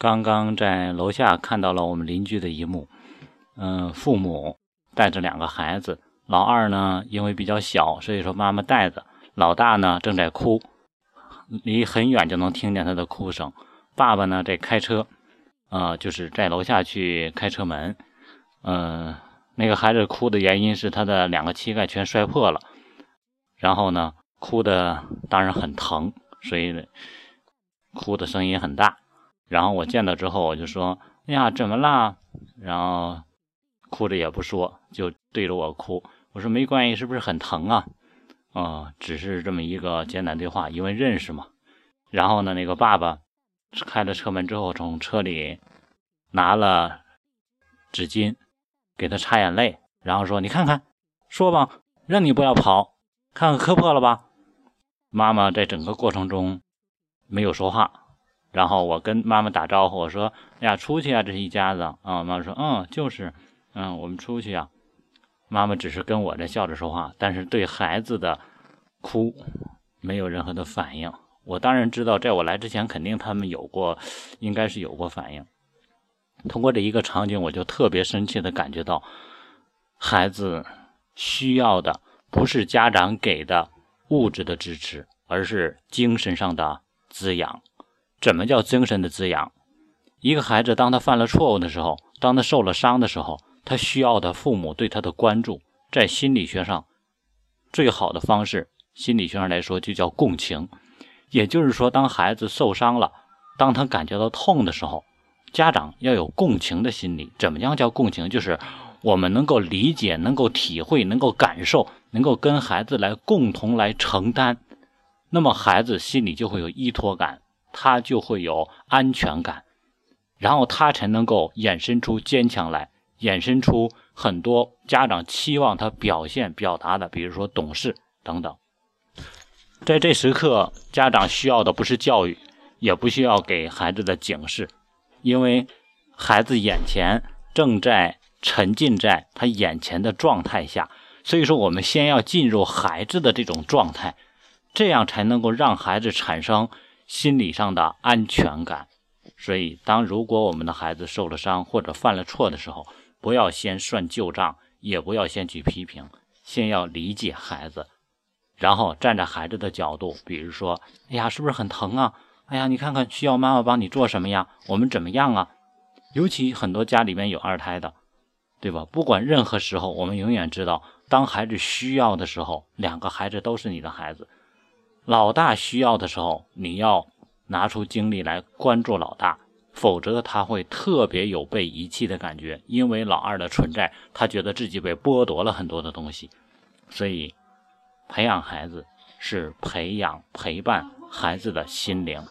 刚刚在楼下看到了我们邻居的一幕，嗯，父母带着两个孩子，老二呢因为比较小，所以说妈妈带着，老大呢正在哭，离很远就能听见他的哭声。爸爸呢在开车，呃，就是在楼下去开车门，嗯，那个孩子哭的原因是他的两个膝盖全摔破了，然后呢哭的当然很疼，所以哭的声音很大。然后我见到之后，我就说：“哎呀，怎么啦？”然后哭着也不说，就对着我哭。我说：“没关系，是不是很疼啊？”啊，只是这么一个简短对话，因为认识嘛。然后呢，那个爸爸开了车门之后，从车里拿了纸巾给他擦眼泪，然后说：“你看看，说吧，让你不要跑，看看磕破了吧？”妈妈在整个过程中没有说话。然后我跟妈妈打招呼，我说：“哎呀，出去啊，这是一家子啊。”妈妈说：“嗯，就是，嗯，我们出去啊。”妈妈只是跟我在笑着说话，但是对孩子的哭没有任何的反应。我当然知道，在我来之前，肯定他们有过，应该是有过反应。通过这一个场景，我就特别深切的感觉到，孩子需要的不是家长给的物质的支持，而是精神上的滋养。怎么叫精神的滋养？一个孩子当他犯了错误的时候，当他受了伤的时候，他需要的父母对他的关注，在心理学上最好的方式，心理学上来说就叫共情。也就是说，当孩子受伤了，当他感觉到痛的时候，家长要有共情的心理。怎么样叫共情？就是我们能够理解、能够体会、能够感受、能够跟孩子来共同来承担，那么孩子心里就会有依托感。他就会有安全感，然后他才能够衍生出坚强来，衍生出很多家长期望他表现表达的，比如说懂事等等。在这时刻，家长需要的不是教育，也不需要给孩子的警示，因为孩子眼前正在沉浸在他眼前的状态下，所以说我们先要进入孩子的这种状态，这样才能够让孩子产生。心理上的安全感，所以当如果我们的孩子受了伤或者犯了错的时候，不要先算旧账，也不要先去批评，先要理解孩子，然后站在孩子的角度，比如说，哎呀，是不是很疼啊？哎呀，你看看需要妈妈帮你做什么呀？我们怎么样啊？尤其很多家里面有二胎的，对吧？不管任何时候，我们永远知道，当孩子需要的时候，两个孩子都是你的孩子。老大需要的时候，你要拿出精力来关注老大，否则他会特别有被遗弃的感觉。因为老二的存在，他觉得自己被剥夺了很多的东西。所以，培养孩子是培养陪伴孩子的心灵。